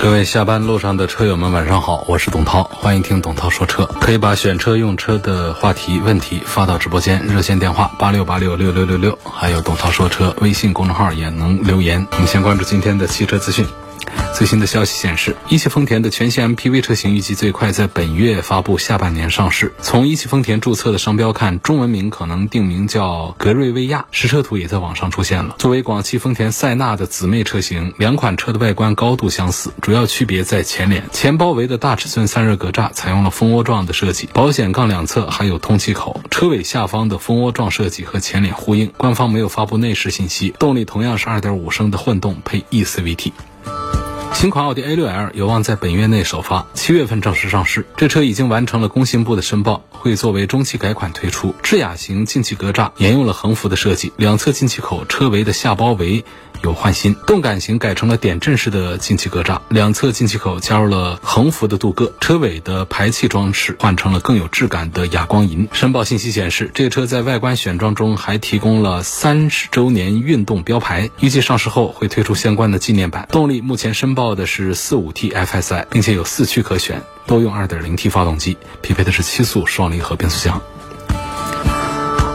各位下班路上的车友们，晚上好，我是董涛，欢迎听董涛说车。可以把选车用车的话题问题发到直播间，热线电话八六八六六六六六，还有董涛说车微信公众号也能留言。我们先关注今天的汽车资讯。最新的消息显示，一汽丰田的全新 MPV 车型预计最快在本月发布，下半年上市。从一汽丰田注册的商标看，中文名可能定名叫格瑞威亚，实车图也在网上出现了。作为广汽丰田塞纳的姊妹车型，两款车的外观高度相似，主要区别在前脸。前包围的大尺寸散热格栅采用了蜂窝状的设计，保险杠两侧还有通气口，车尾下方的蜂窝状设计和前脸呼应。官方没有发布内饰信息，动力同样是2.5升的混动配 eCVT。新款奥迪 A6L 有望在本月内首发，七月份正式上市。这车已经完成了工信部的申报，会作为中期改款推出。智雅型进气格栅沿用了横幅的设计，两侧进气口车围的下包围有换新，动感型改成了点阵式的进气格栅，两侧进气口加入了横幅的镀铬，车尾的排气装饰换成了更有质感的哑光银。申报信息显示，这车在外观选装中还提供了三十周年运动标牌，预计上市后会推出相关的纪念版。动力目前申报的是四五 T FSI，并且有四驱可选，都用二点零 T 发动机，匹配的是七速双离合变速箱。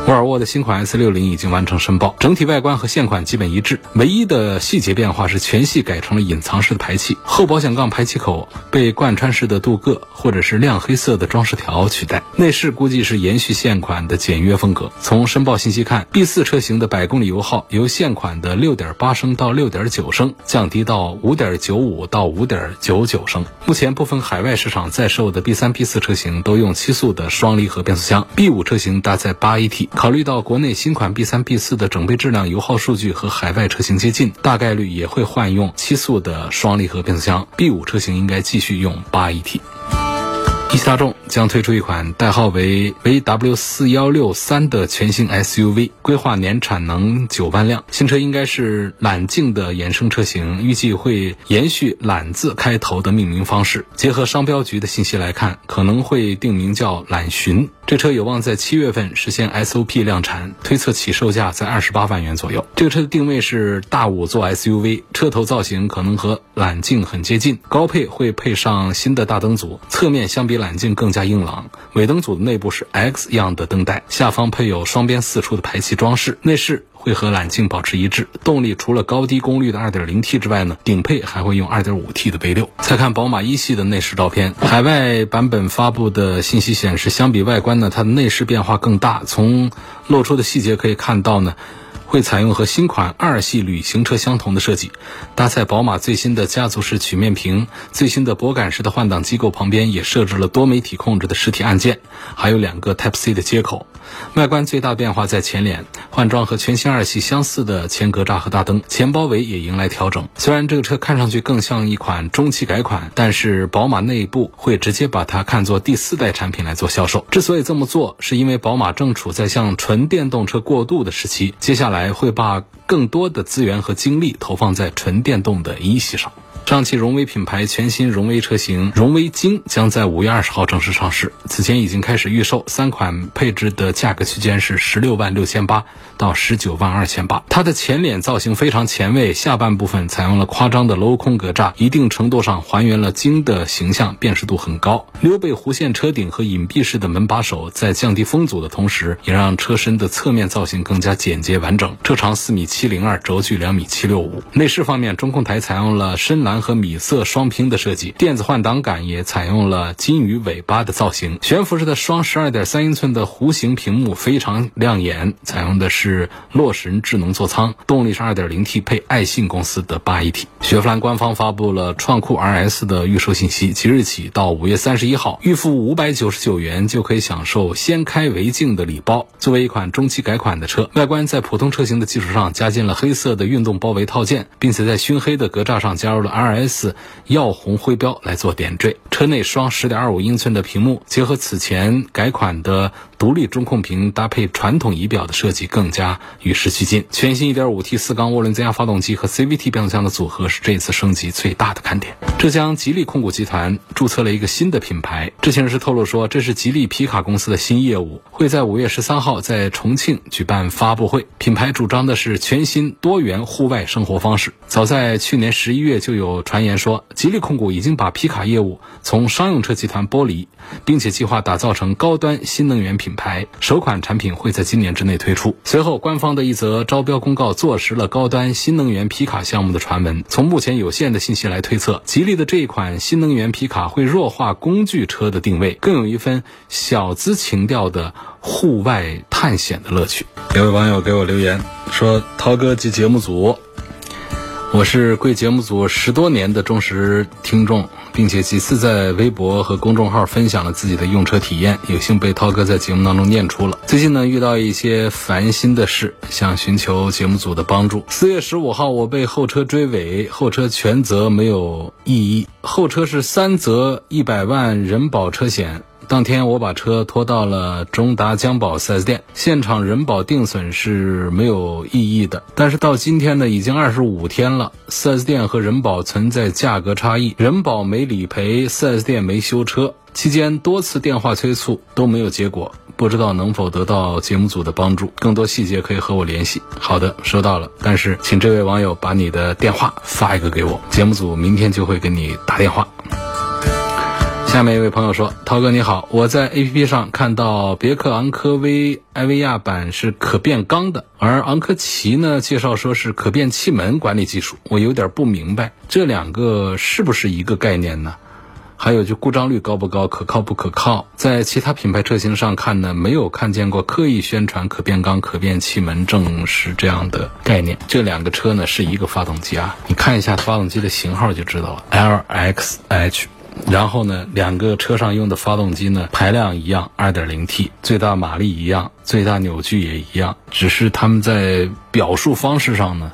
沃尔沃的新款 S 六零已经完成申报，整体外观和现款基本一致，唯一的细节变化是全系改成了隐藏式的排气，后保险杠排气口被贯穿式的镀铬或者是亮黑色的装饰条取代。内饰估计是延续现款的简约风格。从申报信息看，B 四车型的百公里油耗由现款的六点八升到六点九升，降低到五点九五到五点九九升。目前部分海外市场在售的 B 三 B 四车型都用七速的双离合变速箱，B 五车型搭载八 AT。考虑到国内新款 B 三 B 四的整备质量、油耗数据和海外车型接近，大概率也会换用七速的双离合变速箱。B 五车型应该继续用八 AT。一汽大众将推出一款代号为 VW 四幺六三的全新 SUV，规划年产能九万辆。新车应该是揽境的衍生车型，预计会延续揽字开头的命名方式。结合商标局的信息来看，可能会定名叫揽巡。这车有望在七月份实现 SOP 量产，推测起售价在二十八万元左右。这个车的定位是大五座 SUV，车头造型可能和揽境很接近，高配会配上新的大灯组，侧面相比揽境更加硬朗。尾灯组的内部是 X 样的灯带，下方配有双边四出的排气装饰，内饰。会和揽境保持一致，动力除了高低功率的 2.0T 之外呢，顶配还会用 2.5T 的 V6。再看宝马一系的内饰照片，海外版本发布的信息显示，相比外观呢，它的内饰变化更大。从露出的细节可以看到呢。会采用和新款二系旅行车相同的设计，搭载宝马最新的家族式曲面屏，最新的拨杆式的换挡机构旁边也设置了多媒体控制的实体按键，还有两个 Type C 的接口。外观最大变化在前脸，换装和全新二系相似的前格栅和大灯，前包围也迎来调整。虽然这个车看上去更像一款中期改款，但是宝马内部会直接把它看作第四代产品来做销售。之所以这么做，是因为宝马正处在向纯电动车过渡的时期，接下来。还会把更多的资源和精力投放在纯电动的一系上。上汽荣威品牌全新荣威车型荣威精将在五月二十号正式上市，此前已经开始预售，三款配置的价格区间是十六万六千八到十九万二千八。它的前脸造型非常前卫，下半部分采用了夸张的镂空格栅，一定程度上还原了精的形象，辨识度很高。溜背弧线车顶和隐蔽式的门把手，在降低风阻的同时，也让车身的侧面造型更加简洁完整。车长四米七零二，轴距两米七六五。内饰方面，中控台采用了深蓝。和米色双拼的设计，电子换挡杆也采用了金鱼尾巴的造型。悬浮式的双十二点三英寸的弧形屏幕非常亮眼，采用的是洛神智能座舱，动力是二点零 T 配爱信公司的八 AT。雪佛兰官方发布了创酷 RS 的预售信息，即日起到五月三十一号，预付五百九十九元就可以享受先开为敬的礼包。作为一款中期改款的车，外观在普通车型的基础上加进了黑色的运动包围套件，并且在熏黑的格栅上加入了 R。S 耀红徽标来做点缀，车内双十点二五英寸的屏幕，结合此前改款的独立中控屏，搭配传统仪表的设计，更加与时俱进。全新 1.5T 四缸涡轮增压发动机和 CVT 变速箱的组合是这次升级最大的看点。浙江吉利控股集团注册了一个新的品牌，知情人士透露说，这是吉利皮卡公司的新业务，会在五月十三号在重庆举办发布会。品牌主张的是全新多元户外生活方式。早在去年十一月，就有传言说，吉利控股已经把皮卡业务从商用车集团剥离，并且计划打造成高端新能源品品牌，首款产品会在今年之内推出。随后，官方的一则招标公告坐实了高端新能源皮卡项目的传闻。从目前有限的信息来推测，吉利的这一款新能源皮卡会弱化工具车的定位，更有一份小资情调的户外探险的乐趣。有位网友给我留言说：“涛哥及节目组。”我是贵节目组十多年的忠实听众，并且几次在微博和公众号分享了自己的用车体验，有幸被涛哥在节目当中念出了。最近呢，遇到一些烦心的事，想寻求节目组的帮助。四月十五号，我被后车追尾，后车全责没有异议，后车是三责一百万人保车险。当天我把车拖到了中达江宝 4S 店，现场人保定损是没有异议的。但是到今天呢，已经二十五天了，4S 店和人保存在价格差异，人保没理赔，4S 店没修车。期间多次电话催促都没有结果，不知道能否得到节目组的帮助。更多细节可以和我联系。好的，收到了。但是请这位网友把你的电话发一个给我，节目组明天就会给你打电话。下面一位朋友说：“涛哥你好，我在 APP 上看到别克昂科威艾维亚版是可变缸的，而昂科旗呢介绍说是可变气门管理技术，我有点不明白这两个是不是一个概念呢？还有就故障率高不高，可靠不可靠？在其他品牌车型上看呢，没有看见过刻意宣传可变缸、可变气门正是这样的概念。这两个车呢是一个发动机啊，你看一下发动机的型号就知道了，LXH。”然后呢，两个车上用的发动机呢，排量一样，2.0T，最大马力一样，最大扭矩也一样，只是他们在表述方式上呢，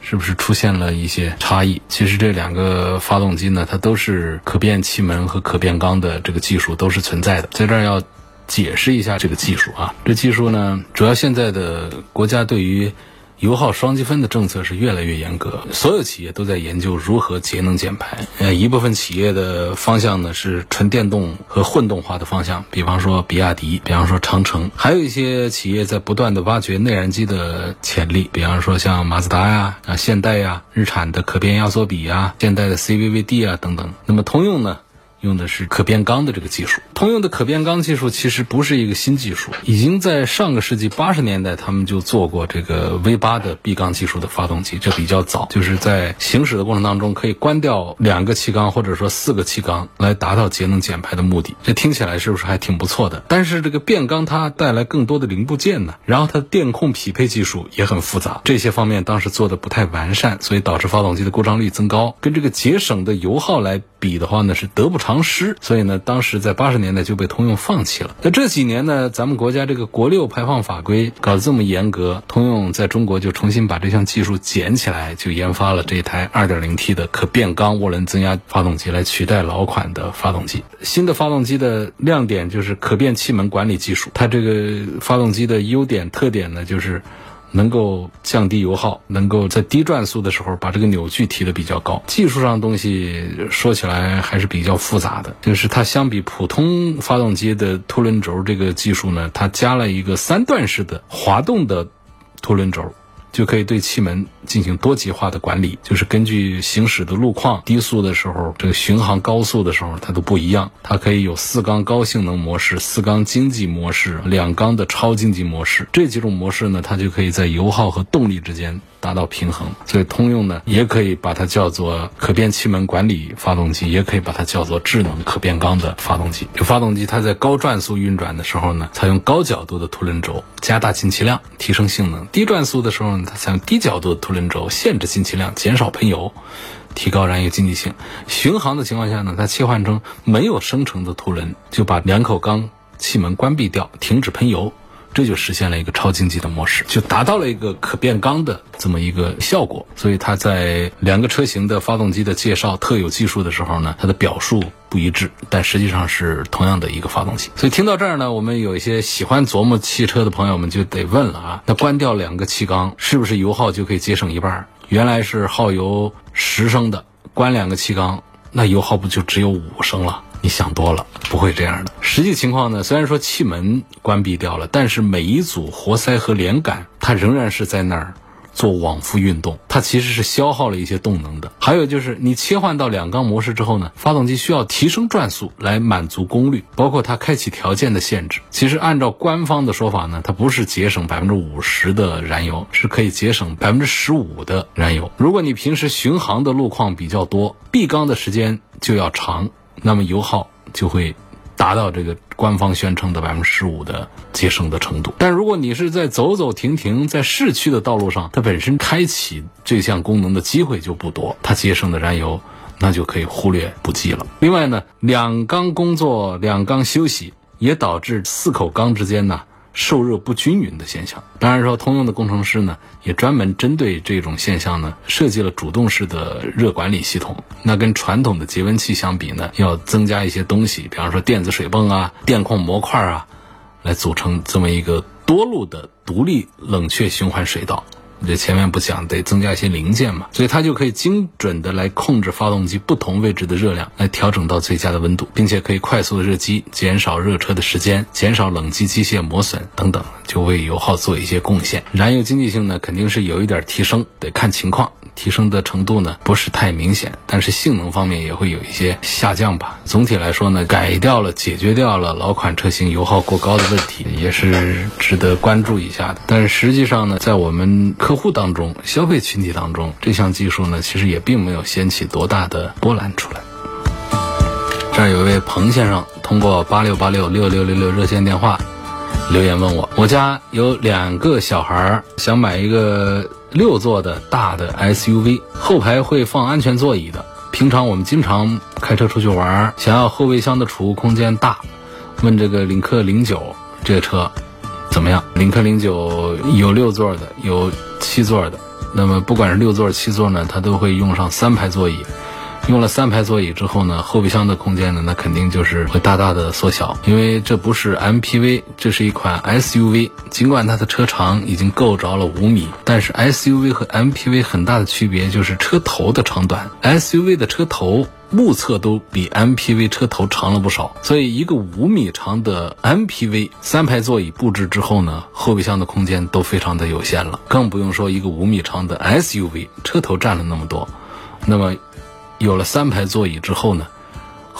是不是出现了一些差异？其实这两个发动机呢，它都是可变气门和可变缸的这个技术都是存在的，在这儿要解释一下这个技术啊。这技术呢，主要现在的国家对于油耗双积分的政策是越来越严格，所有企业都在研究如何节能减排。呃，一部分企业的方向呢是纯电动和混动化的方向，比方说比亚迪，比方说长城，还有一些企业在不断的挖掘内燃机的潜力，比方说像马自达呀、啊现代呀、日产的可变压缩比呀、现代的 CVVD 啊等等。那么通用呢？用的是可变缸的这个技术。通用的可变缸技术其实不是一个新技术，已经在上个世纪八十年代他们就做过这个 V 八的闭缸技术的发动机，这比较早，就是在行驶的过程当中可以关掉两个气缸或者说四个气缸来达到节能减排的目的。这听起来是不是还挺不错的？但是这个变缸它带来更多的零部件呢，然后它的电控匹配技术也很复杂，这些方面当时做的不太完善，所以导致发动机的故障率增高。跟这个节省的油耗来比的话呢，是得不偿。长失，所以呢，当时在八十年代就被通用放弃了。那这几年呢，咱们国家这个国六排放法规搞得这么严格，通用在中国就重新把这项技术捡起来，就研发了这台 2.0T 的可变缸涡轮增压发动机来取代老款的发动机。新的发动机的亮点就是可变气门管理技术，它这个发动机的优点特点呢，就是。能够降低油耗，能够在低转速的时候把这个扭矩提得比较高。技术上东西说起来还是比较复杂的，就是它相比普通发动机的凸轮轴这个技术呢，它加了一个三段式的滑动的凸轮轴。就可以对气门进行多极化的管理，就是根据行驶的路况，低速的时候，这个巡航高速的时候，它都不一样。它可以有四缸高性能模式、四缸经济模式、两缸的超经济模式，这几种模式呢，它就可以在油耗和动力之间。达到平衡，所以通用呢也可以把它叫做可变气门管理发动机，也可以把它叫做智能可变缸的发动机。就发动机它在高转速运转的时候呢，采用高角度的凸轮轴，加大进气量，提升性能；低转速的时候呢，它采用低角度的凸轮轴，限制进气量，减少喷油，提高燃油经济性。巡航的情况下呢，它切换成没有生成的凸轮，就把两口缸气门关闭掉，停止喷油。这就实现了一个超经济的模式，就达到了一个可变缸的这么一个效果。所以它在两个车型的发动机的介绍特有技术的时候呢，它的表述不一致，但实际上是同样的一个发动机。所以听到这儿呢，我们有一些喜欢琢磨汽车的朋友们就得问了啊，那关掉两个气缸，是不是油耗就可以节省一半？原来是耗油十升的，关两个气缸，那油耗不就只有五升了？你想多了，不会这样的。实际情况呢，虽然说气门关闭掉了，但是每一组活塞和连杆它仍然是在那儿。做往复运动，它其实是消耗了一些动能的。还有就是你切换到两缸模式之后呢，发动机需要提升转速来满足功率，包括它开启条件的限制。其实按照官方的说法呢，它不是节省百分之五十的燃油，是可以节省百分之十五的燃油。如果你平时巡航的路况比较多，闭缸的时间就要长，那么油耗就会。达到这个官方宣称的百分之十五的节省的程度，但如果你是在走走停停在市区的道路上，它本身开启这项功能的机会就不多，它节省的燃油那就可以忽略不计了。另外呢，两缸工作两缸休息，也导致四口缸之间呢。受热不均匀的现象，当然说，通用的工程师呢，也专门针对这种现象呢，设计了主动式的热管理系统。那跟传统的节温器相比呢，要增加一些东西，比方说电子水泵啊、电控模块啊，来组成这么一个多路的独立冷却循环水道。这前面不讲得增加一些零件嘛，所以它就可以精准的来控制发动机不同位置的热量，来调整到最佳的温度，并且可以快速的热机，减少热车的时间，减少冷机机械磨损等等，就为油耗做一些贡献。燃油经济性呢，肯定是有一点提升，得看情况。提升的程度呢不是太明显，但是性能方面也会有一些下降吧。总体来说呢，改掉了、解决掉了老款车型油耗过高的问题，也是值得关注一下的。但是实际上呢，在我们客户当中、消费群体当中，这项技术呢，其实也并没有掀起多大的波澜出来。这儿有一位彭先生通过八六八六六六六六热线电话留言问我：我家有两个小孩，想买一个。六座的大的 SUV，后排会放安全座椅的。平常我们经常开车出去玩，想要后备箱的储物空间大。问这个领克零九这个车怎么样？领克零九有六座的，有七座的。那么不管是六座、七座呢，它都会用上三排座椅。用了三排座椅之后呢，后备箱的空间呢，那肯定就是会大大的缩小，因为这不是 MPV，这是一款 SUV。尽管它的车长已经够着了五米，但是 SUV 和 MPV 很大的区别就是车头的长短。SUV 的车头目测都比 MPV 车头长了不少，所以一个五米长的 MPV 三排座椅布置之后呢，后备箱的空间都非常的有限了，更不用说一个五米长的 SUV 车头占了那么多，那么。有了三排座椅之后呢，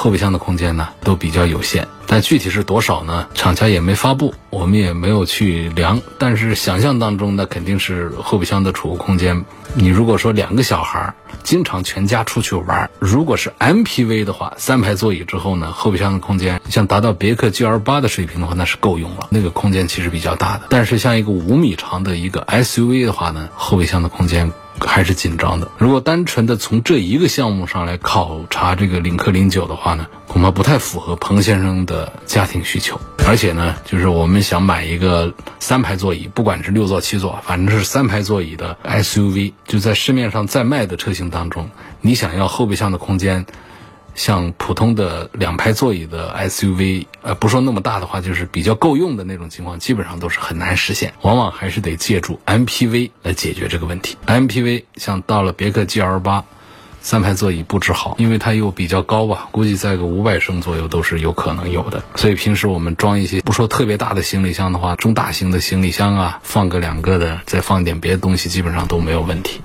后备箱的空间呢都比较有限，但具体是多少呢？厂家也没发布，我们也没有去量。但是想象当中，那肯定是后备箱的储物空间。你如果说两个小孩经常全家出去玩，如果是 MPV 的话，三排座椅之后呢，后备箱的空间像达到别克 GL 八的水平的话，那是够用了。那个空间其实比较大的。但是像一个五米长的一个 SUV 的话呢，后备箱的空间。还是紧张的。如果单纯的从这一个项目上来考察这个领克零九的话呢，恐怕不太符合彭先生的家庭需求。而且呢，就是我们想买一个三排座椅，不管是六座七座，反正是三排座椅的 SUV，就在市面上在卖的车型当中，你想要后备箱的空间。像普通的两排座椅的 SUV，呃，不说那么大的话，就是比较够用的那种情况，基本上都是很难实现，往往还是得借助 MPV 来解决这个问题。MPV 像到了别克 GL 八，三排座椅布置好，因为它又比较高吧，估计在个五百升左右都是有可能有的。所以平时我们装一些不说特别大的行李箱的话，中大型的行李箱啊，放个两个的，再放点别的东西，基本上都没有问题。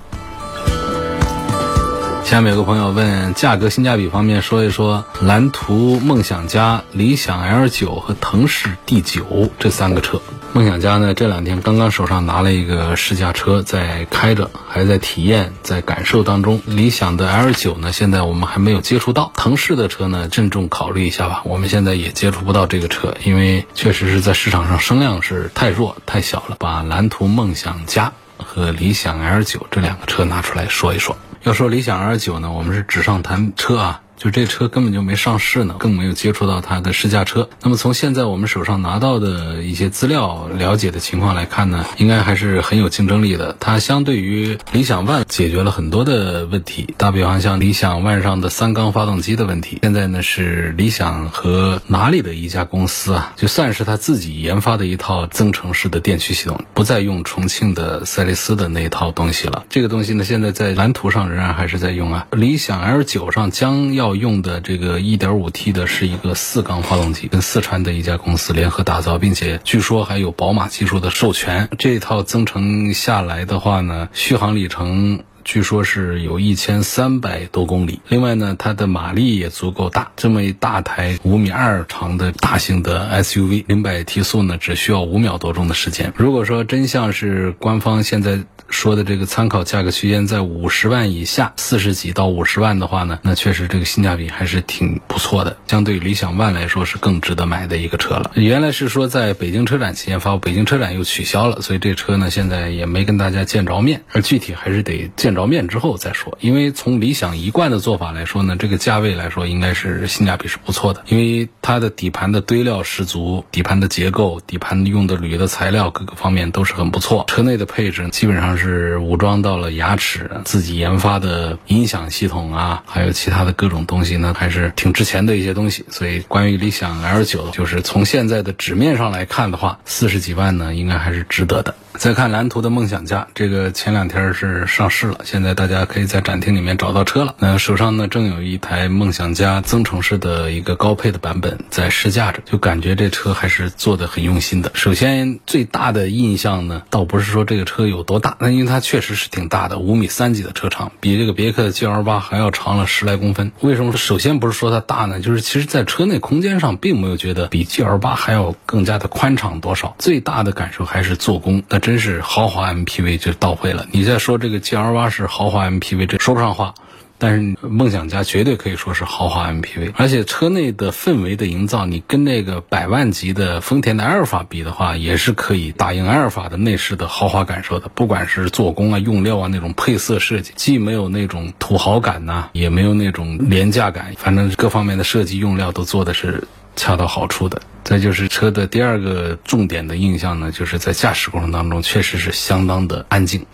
下面有个朋友问价格性价比方面说一说蓝图梦想家、理想 L 九和腾势 D 九这三个车。梦想家呢这两天刚刚手上拿了一个试驾车在开着，还在体验，在感受当中。理想的 L 九呢现在我们还没有接触到，腾势的车呢郑重考虑一下吧。我们现在也接触不到这个车，因为确实是在市场上声量是太弱太小了。把蓝图梦想家和理想 L 九这两个车拿出来说一说。要说理想 L 九呢，我们是纸上谈车啊。就这车根本就没上市呢，更没有接触到它的试驾车。那么从现在我们手上拿到的一些资料了解的情况来看呢，应该还是很有竞争力的。它相对于理想 ONE 解决了很多的问题，打比方像理想 ONE 上的三缸发动机的问题，现在呢是理想和哪里的一家公司啊，就算是他自己研发的一套增程式的电驱系统，不再用重庆的赛力斯的那一套东西了。这个东西呢，现在在蓝图上仍然还是在用啊。理想 L 九上将要用的这个 1.5T 的是一个四缸发动机，跟四川的一家公司联合打造，并且据说还有宝马技术的授权。这套增程下来的话呢，续航里程。据说是有一千三百多公里，另外呢，它的马力也足够大，这么一大台五米二长的大型的 SUV，零百提速呢只需要五秒多钟的时间。如果说真像是官方现在说的这个参考价格区间在五十万以下，四十几到五十万的话呢，那确实这个性价比还是挺不错的，相对理想 ONE 来说是更值得买的一个车了。原来是说在北京车展期间发布，北京车展又取消了，所以这车呢现在也没跟大家见着面，而具体还是得见。着面之后再说，因为从理想一贯的做法来说呢，这个价位来说应该是性价比是不错的，因为它的底盘的堆料十足，底盘的结构、底盘用的铝的材料各个方面都是很不错。车内的配置基本上是武装到了牙齿，自己研发的音响系统啊，还有其他的各种东西呢，还是挺值钱的一些东西。所以关于理想 L 九，就是从现在的纸面上来看的话，四十几万呢，应该还是值得的。再看蓝图的梦想家，这个前两天是上市了，现在大家可以在展厅里面找到车了。那手上呢正有一台梦想家增程式的一个高配的版本在试驾着，就感觉这车还是做的很用心的。首先最大的印象呢，倒不是说这个车有多大，那因为它确实是挺大的，五米三几的车长，比这个别克的 GL 八还要长了十来公分。为什么？首先不是说它大呢，就是其实在车内空间上并没有觉得比 GL 八还要更加的宽敞多少。最大的感受还是做工，那。真是豪华 MPV 就到位了。你再说这个 GL8 是豪华 MPV，这说不上话。但是梦想家绝对可以说是豪华 MPV，而且车内的氛围的营造，你跟那个百万级的丰田的埃尔法比的话，也是可以打赢埃尔法的内饰的豪华感受的。不管是做工啊、用料啊那种配色设计，既没有那种土豪感呐，也没有那种廉价感，反正各方面的设计用料都做的是。恰到好处的。再就是车的第二个重点的印象呢，就是在驾驶过程当中确实是相当的安静，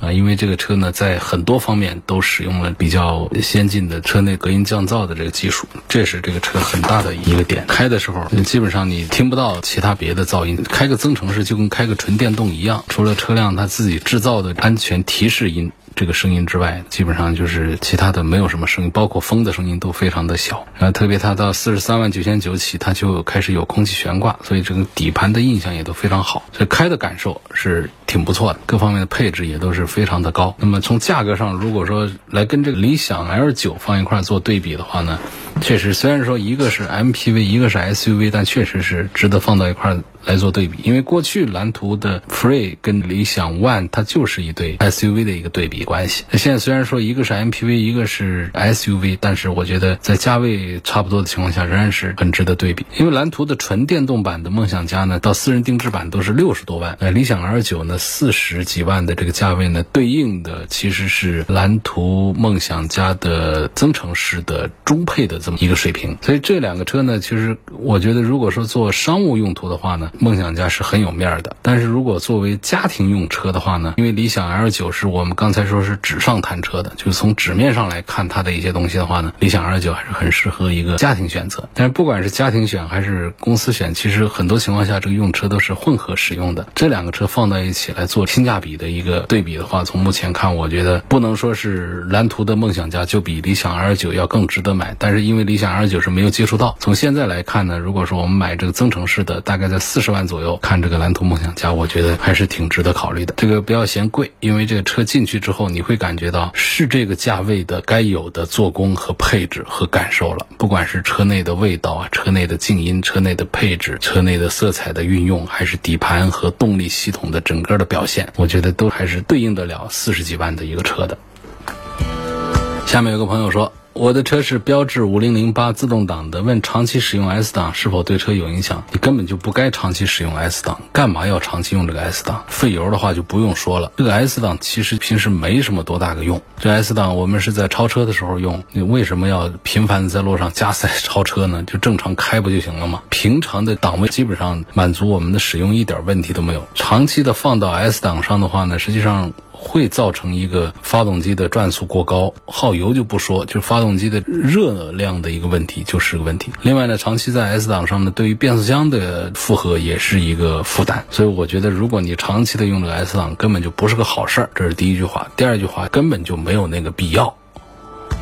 啊，因为这个车呢在很多方面都使用了比较先进的车内隔音降噪的这个技术，这是这个车很大的一个点。开的时候你基本上你听不到其他别的噪音，开个增程式就跟开个纯电动一样，除了车辆它自己制造的安全提示音。这个声音之外，基本上就是其他的没有什么声音，包括风的声音都非常的小。然后特别它到四十三万九千九起，它就开始有空气悬挂，所以这个底盘的印象也都非常好，所以开的感受是挺不错的，各方面的配置也都是非常的高。那么从价格上，如果说来跟这个理想 L 九放一块做对比的话呢，确实虽然说一个是 MPV，一个是 SUV，但确实是值得放到一块。来做对比，因为过去蓝图的 Free 跟理想 ONE 它就是一对 SUV 的一个对比关系。现在虽然说一个是 MPV，一个是 SUV，但是我觉得在价位差不多的情况下，仍然是很值得对比。因为蓝图的纯电动版的梦想家呢，到私人定制版都是六十多万，呃，理想 L 九呢四十几万的这个价位呢，对应的其实是蓝图梦想家的增程式的中配的这么一个水平。所以这两个车呢，其实我觉得如果说做商务用途的话呢，梦想家是很有面儿的，但是如果作为家庭用车的话呢，因为理想 L 九是我们刚才说是纸上谈车的，就是从纸面上来看它的一些东西的话呢，理想 L 九还是很适合一个家庭选择。但是不管是家庭选还是公司选，其实很多情况下这个用车都是混合使用的。这两个车放在一起来做性价比的一个对比的话，从目前看，我觉得不能说是蓝图的梦想家就比理想 L 九要更值得买。但是因为理想 L 九是没有接触到，从现在来看呢，如果说我们买这个增程式的，大概在四。十万左右看这个蓝图梦想家，我觉得还是挺值得考虑的。这个不要嫌贵，因为这个车进去之后，后你会感觉到是这个价位的该有的做工和配置和感受了。不管是车内的味道啊，车内的静音，车内的配置，车内的色彩的运用，还是底盘和动力系统的整个的表现，我觉得都还是对应得了四十几万的一个车的。下面有个朋友说。我的车是标致五零零八自动挡的，问长期使用 S 档是否对车有影响？你根本就不该长期使用 S 档，干嘛要长期用这个 S 档？费油的话就不用说了，这个 S 档其实平时没什么多大个用。这 S 档我们是在超车的时候用，你为什么要频繁在路上加塞超车呢？就正常开不就行了吗？平常的档位基本上满足我们的使用一点问题都没有。长期的放到 S 档上的话呢，实际上。会造成一个发动机的转速过高，耗油就不说，就发动动机的热量的一个问题，就是个问题。另外呢，长期在 S 档上呢，对于变速箱的负荷也是一个负担。所以我觉得，如果你长期的用这个 S 档，根本就不是个好事儿。这是第一句话。第二句话，根本就没有那个必要。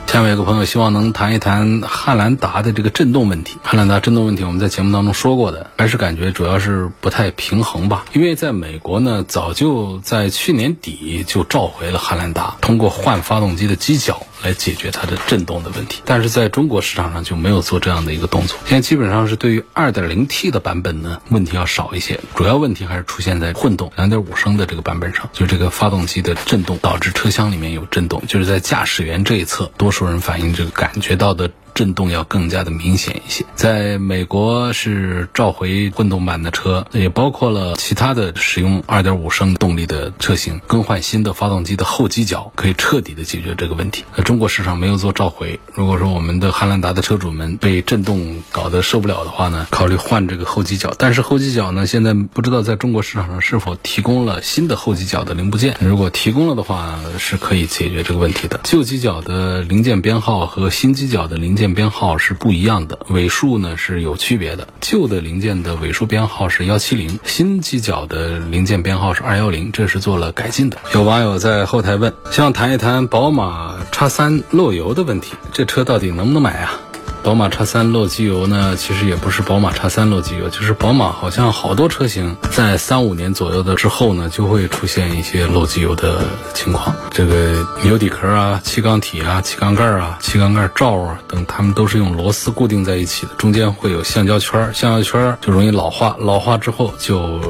下面有个朋友希望能谈一谈汉兰达的这个震动问题。汉兰达震动问题，我们在节目当中说过的，还是感觉主要是不太平衡吧。因为在美国呢，早就在去年底就召回了汉兰达，通过换发动机的机脚。来解决它的震动的问题，但是在中国市场上就没有做这样的一个动作。现在基本上是对于 2.0T 的版本呢，问题要少一些，主要问题还是出现在混动2.5升的这个版本上，就这个发动机的震动导致车厢里面有震动，就是在驾驶员这一侧，多数人反映这个感觉到的。震动要更加的明显一些。在美国是召回混动版的车，也包括了其他的使用2.5升动力的车型，更换新的发动机的后机脚，可以彻底的解决这个问题。中国市场没有做召回。如果说我们的汉兰达的车主们被震动搞得受不了的话呢，考虑换这个后机脚。但是后机脚呢，现在不知道在中国市场上是否提供了新的后机脚的零部件。如果提供了的话，是可以解决这个问题的。旧机脚的零件编号和新机脚的零件。编号是不一样的，尾数呢是有区别的。旧的零件的尾数编号是幺七零，新机脚的零件编号是二幺零，这是做了改进的。有网友在后台问，希望谈一谈宝马叉三漏油的问题，这车到底能不能买啊？宝马叉三漏机油呢，其实也不是宝马叉三漏机油，就是宝马好像好多车型在三五年左右的之后呢，就会出现一些漏机油的情况。这个油底壳啊、气缸体啊、气缸盖啊、气缸盖罩啊等，它们都是用螺丝固定在一起的，中间会有橡胶圈，橡胶圈就容易老化，老化之后就。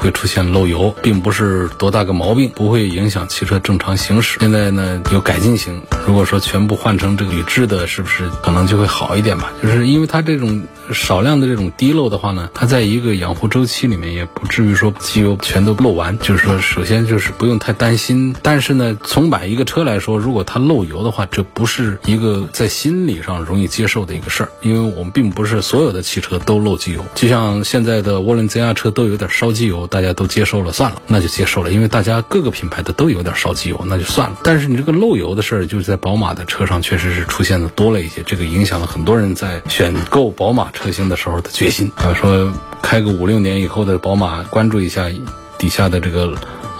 会出现漏油，并不是多大个毛病，不会影响汽车正常行驶。现在呢有改进型，如果说全部换成这个铝制的，是不是可能就会好一一点吧？就是因为它这种少量的这种滴漏的话呢，它在一个养护周期里面也不至于说机油全都漏完。就是说，首先就是不用太担心。但是呢，从买一个车来说，如果它漏油的话，这不是一个在心理上容易接受的一个事儿，因为我们并不是所有的汽车都漏机油。就像现在的涡轮增压车都有点烧机油。大家都接受了，算了，那就接受了，因为大家各个品牌的都有点烧机油，那就算了。但是你这个漏油的事儿，就是在宝马的车上确实是出现的多了一些，这个影响了很多多人在选购宝马车型的时候的决心啊。说开个五六年以后的宝马，关注一下底下的这个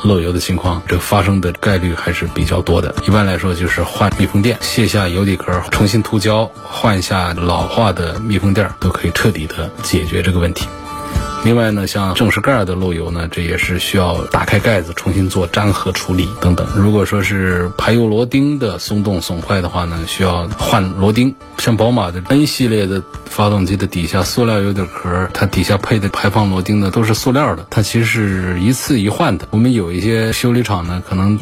漏油的情况，这发生的概率还是比较多的。一般来说，就是换密封垫，卸下油底壳，重新涂胶，换一下老化的密封垫，都可以彻底的解决这个问题。另外呢，像正时盖的漏油呢，这也是需要打开盖子重新做粘合处理等等。如果说是排油螺钉的松动损坏的话呢，需要换螺钉。像宝马的 N 系列的发动机的底下塑料油底壳，它底下配的排放螺钉呢都是塑料的，它其实是一次一换的。我们有一些修理厂呢，可能。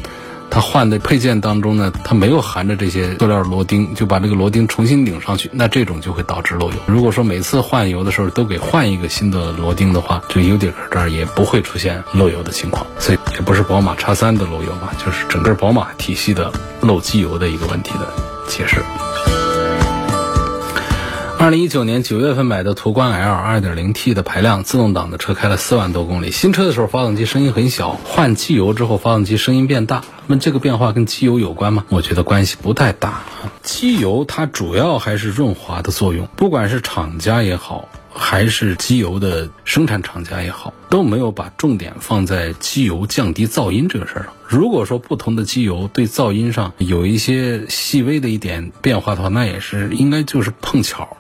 它换的配件当中呢，它没有含着这些塑料螺钉，就把这个螺钉重新拧上去，那这种就会导致漏油。如果说每次换油的时候都给换一个新的螺钉的话，这油底壳这儿也不会出现漏油的情况。所以也不是宝马叉三的漏油嘛，就是整个宝马体系的漏机油的一个问题的解释。二零一九年九月份买的途观 L 二点零 T 的排量自动挡的车，开了四万多公里。新车的时候发动机声音很小，换机油之后发动机声音变大。问这个变化跟机油有关吗？我觉得关系不太大。机油它主要还是润滑的作用，不管是厂家也好，还是机油的生产厂家也好，都没有把重点放在机油降低噪音这个事儿上。如果说不同的机油对噪音上有一些细微的一点变化的话，那也是应该就是碰巧。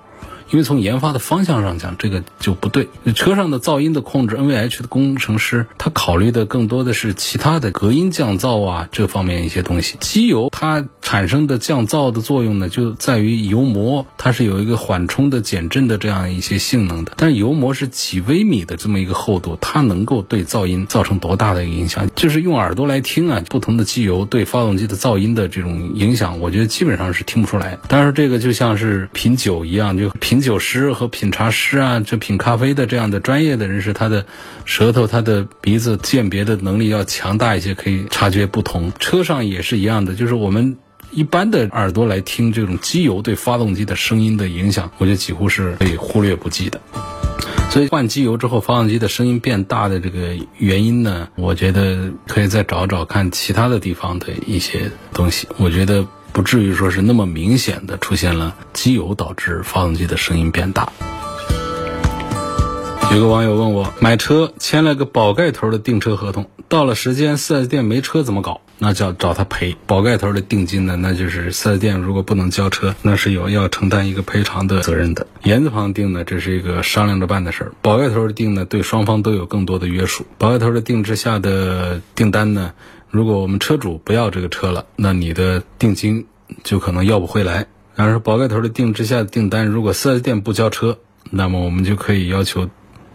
因为从研发的方向上讲，这个就不对。车上的噪音的控制，NVH 的工程师他考虑的更多的是其他的隔音降噪啊这方面一些东西。机油它产生的降噪的作用呢，就在于油膜它是有一个缓冲的减震的这样一些性能的。但是油膜是几微米的这么一个厚度，它能够对噪音造成多大的影响？就是用耳朵来听啊，不同的机油对发动机的噪音的这种影响，我觉得基本上是听不出来。当然，这个就像是品酒一样，就品品酒师和品茶师啊，这品咖啡的这样的专业的人士，他的舌头、他的鼻子鉴别的能力要强大一些，可以察觉不同。车上也是一样的，就是我们一般的耳朵来听这种机油对发动机的声音的影响，我觉得几乎是可以忽略不计的。所以换机油之后，发动机的声音变大的这个原因呢，我觉得可以再找找看其他的地方的一些东西。我觉得不至于说是那么明显的出现了机油导致发动机的声音变大。有个网友问我，买车签了个宝盖头的订车合同，到了时间四 S 店没车怎么搞？那叫找他赔。宝盖头的定金呢，那就是四 S 店如果不能交车，那是有要承担一个赔偿的责任的。言字旁定呢，这是一个商量着办的事儿。宝盖头的定呢，对双方都有更多的约束。宝盖头的定之下的订单呢，如果我们车主不要这个车了，那你的定金就可能要不回来。然而宝盖头的定制下的订单，如果四 S 店不交车，那么我们就可以要求。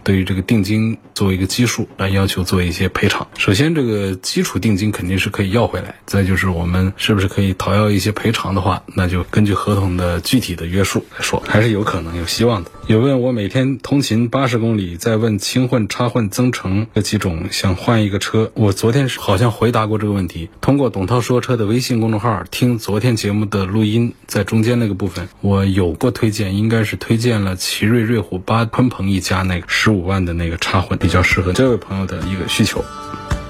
对于这个定金作为一个基数来要求做一些赔偿。首先，这个基础定金肯定是可以要回来。再就是我们是不是可以讨要一些赔偿的话，那就根据合同的具体的约束来说，还是有可能有希望的。有问我每天通勤八十公里，在问轻混、插混、增程这几种，想换一个车。我昨天好像回答过这个问题。通过董涛说车的微信公众号听昨天节目的录音，在中间那个部分我有过推荐，应该是推荐了奇瑞瑞虎八鲲鹏一家那个十五万的那个插混，比较适合这位朋友的一个需求。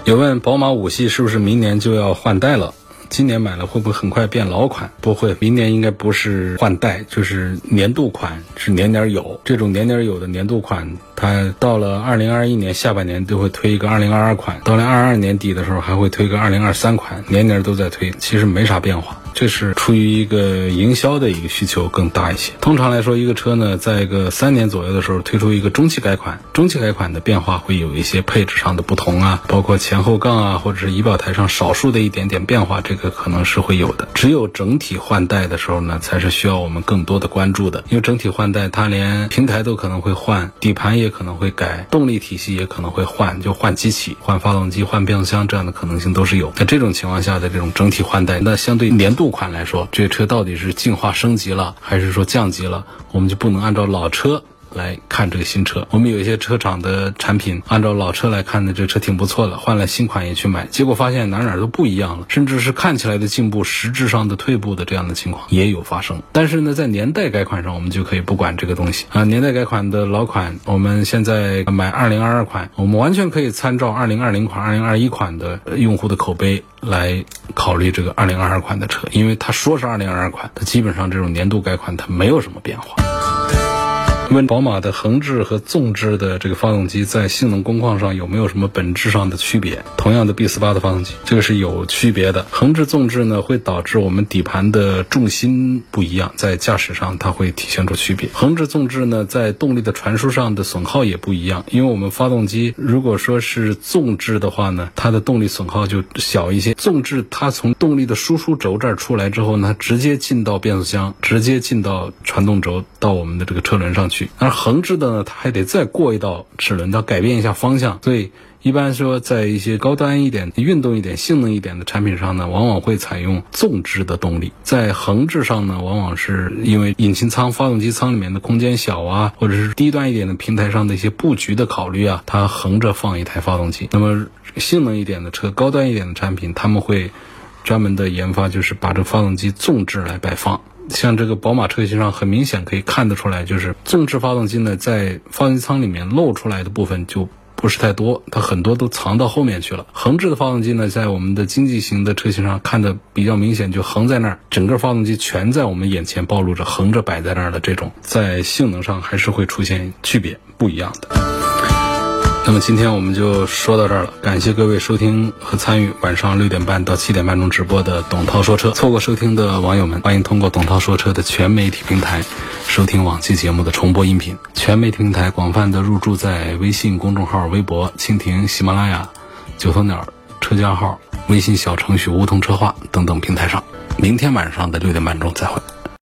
有问宝马五系是不是明年就要换代了？今年买了会不会很快变老款？不会，明年应该不是换代，就是年度款，是年年有。这种年年有的年度款，它到了二零二一年下半年都会推一个二零二二款，到了二二年底的时候还会推个二零二三款，年年都在推，其实没啥变化。这是出于一个营销的一个需求更大一些。通常来说，一个车呢，在一个三年左右的时候推出一个中期改款，中期改款的变化会有一些配置上的不同啊，包括前后杠啊，或者是仪表台上少数的一点点变化，这个可能是会有的。只有整体换代的时候呢，才是需要我们更多的关注的，因为整体换代它连平台都可能会换，底盘也可能会改，动力体系也可能会换，就换机器、换发动机、换变速箱这样的可能性都是有。在这种情况下的这种整体换代，那相对年度。度款来说，这车到底是进化升级了，还是说降级了？我们就不能按照老车来看这个新车。我们有一些车厂的产品，按照老车来看呢，这车挺不错的，换了新款也去买，结果发现哪哪都不一样了，甚至是看起来的进步，实质上的退步的这样的情况也有发生。但是呢，在年代改款上，我们就可以不管这个东西啊。年代改款的老款，我们现在买二零二二款，我们完全可以参照二零二零款、二零二一款的用户的口碑。来考虑这个二零二二款的车，因为他说是二零二二款，它基本上这种年度改款它没有什么变化。问宝马的横置和纵置的这个发动机在性能工况上有没有什么本质上的区别？同样的 B 四八的发动机，这个是有区别的。横置纵置呢，会导致我们底盘的重心不一样，在驾驶上它会体现出区别。横置纵置呢，在动力的传输上的损耗也不一样，因为我们发动机如果说是纵置的话呢，它的动力损耗就小一些。纵置它从动力的输出轴这儿出来之后呢，直接进到变速箱，直接进到传动轴，到我们的这个车轮上去而横置的呢，它还得再过一道齿轮，它改变一下方向。所以一般说，在一些高端一点、运动一点、性能一点的产品上呢，往往会采用纵置的动力。在横置上呢，往往是因为引擎舱、发动机舱里面的空间小啊，或者是低端一点的平台上的一些布局的考虑啊，它横着放一台发动机。那么性能一点的车、高端一点的产品，他们会专门的研发，就是把这发动机纵置来摆放。像这个宝马车型上，很明显可以看得出来，就是纵置发动机呢，在发动机舱里面露出来的部分就不是太多，它很多都藏到后面去了。横置的发动机呢，在我们的经济型的车型上看的比较明显，就横在那儿，整个发动机全在我们眼前暴露着，横着摆在那儿的这种，在性能上还是会出现区别不一样的。那么今天我们就说到这儿了，感谢各位收听和参与晚上六点半到七点半钟直播的董涛说车。错过收听的网友们，欢迎通过董涛说车的全媒体平台收听往期节目的重播音频。全媒体平台广泛的入驻在微信公众号、微博、蜻蜓、喜马拉雅、九头鸟车架号、微信小程序梧桐车话等等平台上。明天晚上的六点半钟再会。